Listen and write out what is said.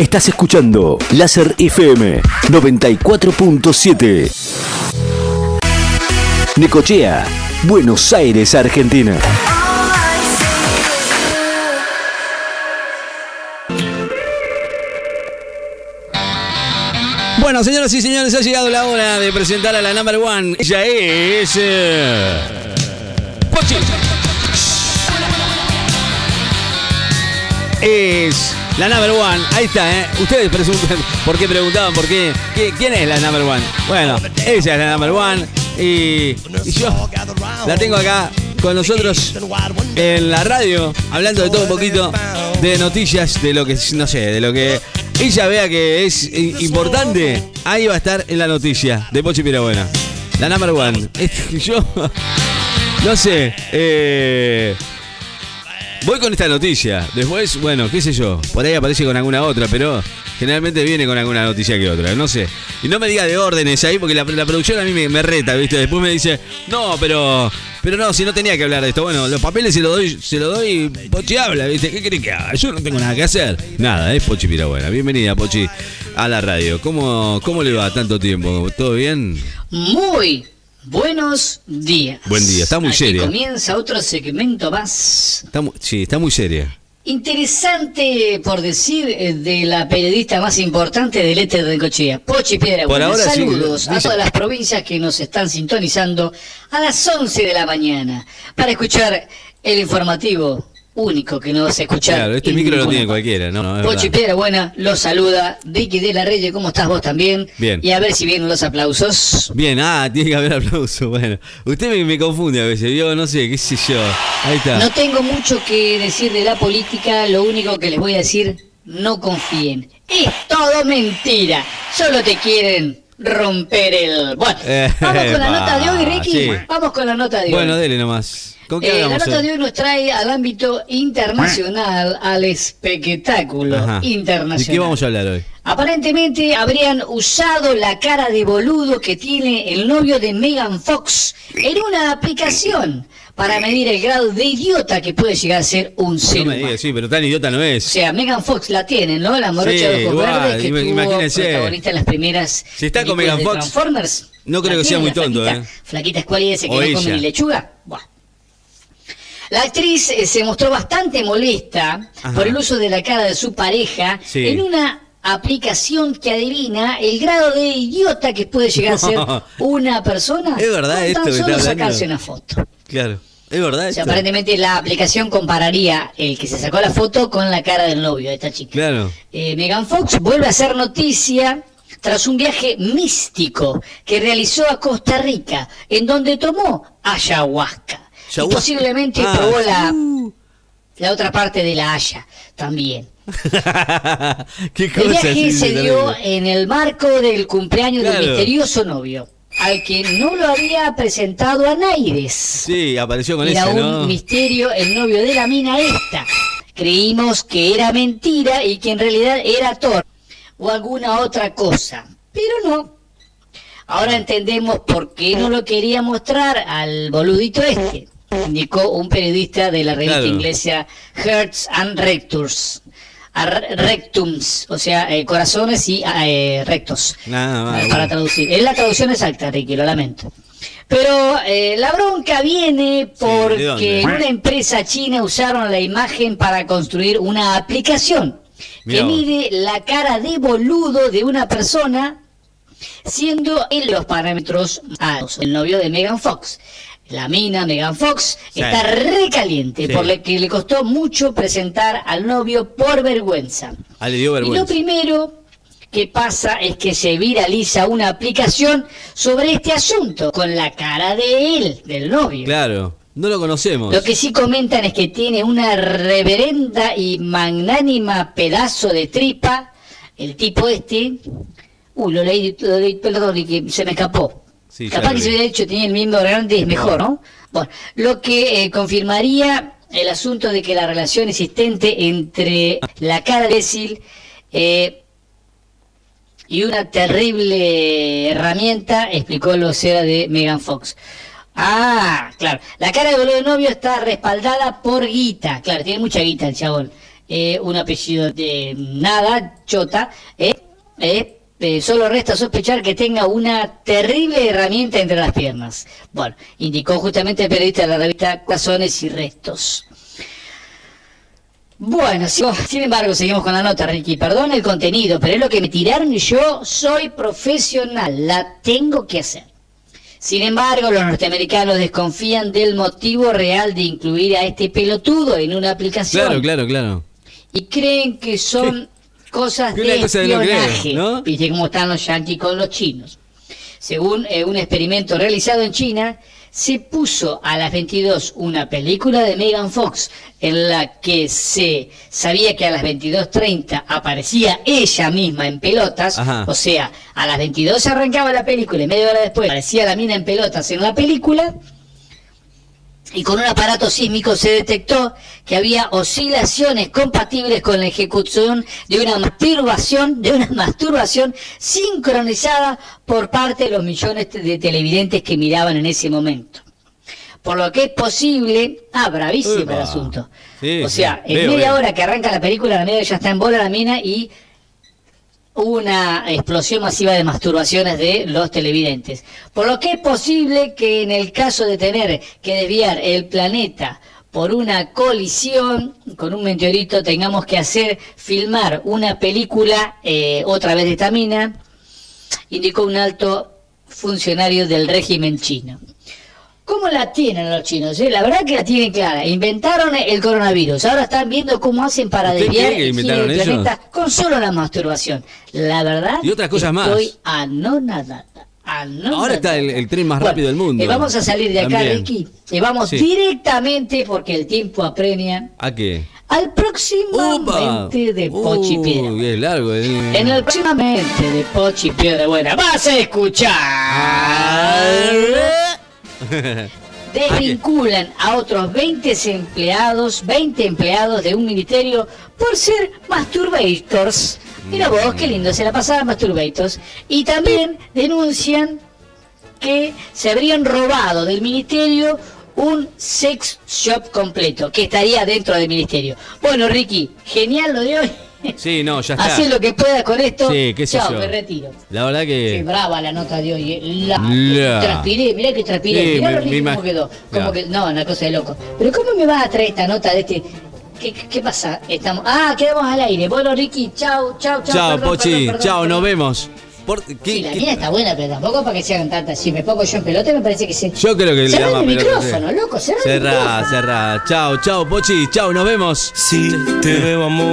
Estás escuchando Láser FM 94.7. Necochea, Buenos Aires, Argentina. Bueno, señoras y señores, ha llegado la hora de presentar a la number one. Ella es. eh, Pochi. Es la number one. Ahí está, ¿eh? Ustedes preguntan por qué preguntaban por qué, ¿Quién es la number one? Bueno, ella es la number one. Y, yo la tengo acá con nosotros en la radio, hablando de todo un poquito, de noticias, de lo que, no sé, de lo que ella vea que es importante, ahí va a estar en la noticia de Pochi Pirabuena. La number one. Yo, no sé, eh, voy con esta noticia. Después, bueno, qué sé yo, por ahí aparece con alguna otra, pero generalmente viene con alguna noticia que otra, no sé. Y no me diga de órdenes ahí, porque la, producción a mí me, reta, ¿viste? Después me dice, no, pero pero no, si no tenía que hablar de esto. Bueno, los papeles se los doy, se los doy, Pochi habla, ¿viste? ¿Qué querés que haga? Yo no tengo nada que hacer. Nada, es Pochi Pirabuena. Bienvenida, Pochi, a la radio. ¿Cómo, cómo le va tanto tiempo? ¿Todo bien? Muy buenos días. Buen día, está muy Aquí seria. comienza otro segmento más. Está mu- sí, está muy seria. Interesante, por decir, eh, de la periodista más importante del éter de Cochea, Pochi Piedra. Por ahora sí, Saludos a dice- todas las provincias que nos están sintonizando a las 11 de la mañana para escuchar el informativo único que no vas a escuchar. Claro, este micro lo tiene cualquiera, ¿no? no. Piedra Buena los saluda. Vicky de la Reyes, ¿cómo estás vos también? Bien. Y a ver si vienen los aplausos. Bien, ah, tiene que haber aplauso. Bueno, usted me, me confunde a veces, yo no sé, qué sé yo. Ahí está. No tengo mucho que decir de la política, lo único que les voy a decir, no confíen. Es todo mentira. Solo te quieren romper el... Bueno, Eh, vamos con la va, nota de hoy, Ricky. sí. Vamos con la nota de hoy. Bueno, dele nomás. ¿Con qué Eh, la nota de hoy nos trae al ámbito internacional, al espectáculo Ajá. internacional. ¿De qué vamos a hablar hoy? Aparentemente habrían usado la cara de boludo que tiene el novio de Megan Fox en una aplicación para medir el grado de idiota que puede llegar a ser un ser No me humano. diga, sí, pero tan idiota no O es. sea, Megan Fox la tiene, ¿no? La morocha Sí, de ojos igual, verdes que ima- tuvo protagonista en las primeras Si está con Megan Fox, Transformers. no creo ¿La que sea muy tonto, flaquita? ¿eh? Flaquita escuálida ese que O no come ella. ni lechuga. Buah. La actriz eh, se mostró bastante molesta Ajá. por el uso de la cara de su pareja Sí. en una aplicación que adivina el grado de idiota que puede llegar a ser una persona Es verdad con esto tan solo sacarse una foto. Claro. ¿Es verdad O sea, esto? aparentemente la aplicación compararía el que se sacó la foto con la cara del novio de esta chica. Claro. Eh, Megan Fox vuelve a hacer noticia tras un viaje místico que realizó a Costa Rica, en donde tomó ayahuasca. Y posiblemente Ah, probó la, la otra parte de la haya también. ¿Qué El viaje se dio en el marco del cumpleaños Claro. del misterioso novio, al que no lo había presentado a Naires. Sí, apareció con Era ese, un misterio el novio de la mina esta. Creímos que era mentira y que en realidad era Thor o alguna otra cosa. Pero no. Ahora entendemos por qué no lo quería mostrar al boludito este, indicó un periodista de la revista Claro. inglesa Hearts and Rectors. A re- rectums, o sea, eh, corazones y eh, rectos. Nada más. Eh, para traducir. Es la traducción exacta, Ricky, lo lamento. Pero eh, la bronca viene ¿de porque en una empresa china usaron la imagen para construir una aplicación Mirá que mide la cara de boludo de una persona siendo en los parámetros altos. El novio de Megan Fox. La mina Megan Fox Sí. está recaliente Sí. por lo que le costó mucho presentar al novio por vergüenza. Ah, le dio Y lo vergüenza. primero que pasa es que se viraliza una aplicación sobre este asunto con la cara de él, del novio. Claro. No lo conocemos. Lo que sí comentan es que tiene una reverenda y magnánima pedazo de tripa, el tipo este. Uy, lo leí, lo leí, perdón, y que se me escapó. Sí, Capaz lo que se hubiera dicho tenía el mismo grande es mejor, ¿no? Bueno, lo que eh, confirmaría el asunto de que la relación existente entre la cara de Cecil eh, y una terrible herramienta, explicó el vocera de Megan Fox. Ah, claro. La cara de boludo de novio está respaldada por guita. Claro, tiene mucha guita el chabón. eh, un apellido de nada, Chota, eh, eh, eh, solo resta sospechar que tenga una terrible herramienta entre las piernas. Bueno, indicó justamente el periodista de la revista Corazones y Restos. Bueno, si- sin embargo, seguimos con la nota, Ricky. Perdón el contenido, pero es lo que me tiraron y yo soy profesional, la tengo que hacer. Sin embargo, los norteamericanos desconfían del motivo real de incluir a este pelotudo en una aplicación Claro, claro, claro. y creen que son cosas de no espionaje. ¿no? Viste cómo están los yanquis con los chinos. Según eh, un experimento realizado en China, se puso a las 22 una película de Megan Fox en la que se sabía que a las 22.30 aparecía ella misma en pelotas, Ajá. o sea, a las 22 arrancaba la película y media hora después aparecía la mina en pelotas en la película, y con un aparato sísmico se detectó que había oscilaciones compatibles con la ejecución de una masturbación, de una masturbación sincronizada por parte de los millones de televidentes que miraban en ese momento. Por lo que es posible, ah, bravísimo el asunto. Sí, o sea, sí. en Veo, media veo. hora que arranca la película, la media ya está en bola la mina y una explosión masiva de masturbaciones de los televidentes. Por lo que es posible que en el caso de tener que desviar el planeta por una colisión con un meteorito tengamos que hacer filmar una película eh, otra vez de esta mina, indicó un alto funcionario del régimen chino. ¿Cómo la tienen los chinos? eh? La verdad que la tienen clara. Inventaron el coronavirus. Ahora están viendo cómo hacen para ¿Usted desviar el planeta con solo la masturbación. La verdad. Y otras cosas más. Estoy anonadada. anonadada. Ahora está el- el tren más Bueno, rápido del mundo. eh, vamos a salir de acá, También. Ricky. Y vamos Sí. directamente, porque el tiempo apremia, ¿A qué? al próximamente de Pochi Piedra. Uy, es largo. eh. En el próximamente de Pochi Piedra Buena vas a escuchar. Desvinculan a otros 20 empleados, 20 empleados de un ministerio por ser masturbators. Mira vos, qué lindo, se la pasaban masturbators. Y también denuncian que se habrían robado del ministerio un sex shop completo, que estaría dentro del ministerio. Bueno, Ricky, genial lo de hoy. Sí, no, ya está. Haz lo que puedas con esto. Sí, qué sé Chao, yo. me retiro. La verdad Qué que. brava la nota de hoy. eh. La, La. Transpiré, mirá que transpiré. Sí, mirá me- lo me imag- quedó. Como Ya. que, no, una cosa de loco. Pero ¿cómo me vas a traer esta nota de este? ¿Qué, qué pasa? Estamos. Ah, quedamos al aire. Bueno, Ricky, chao, chao, chao. Chao, perdón, Pochi. perdón, perdón, Chao, perdón. nos vemos. Por- ¿qué- Sí, la qué- mía está buena, pero tampoco para que se hagan tantas. Si me pongo yo en pelota, me parece que se. Yo creo que le Cerrá damos el pelota, micrófono, sí. loco, cerrá el Cerrá, micrófono. cerrá. Chao, chao, Pochi. Chao, nos vemos. Si te veo amor.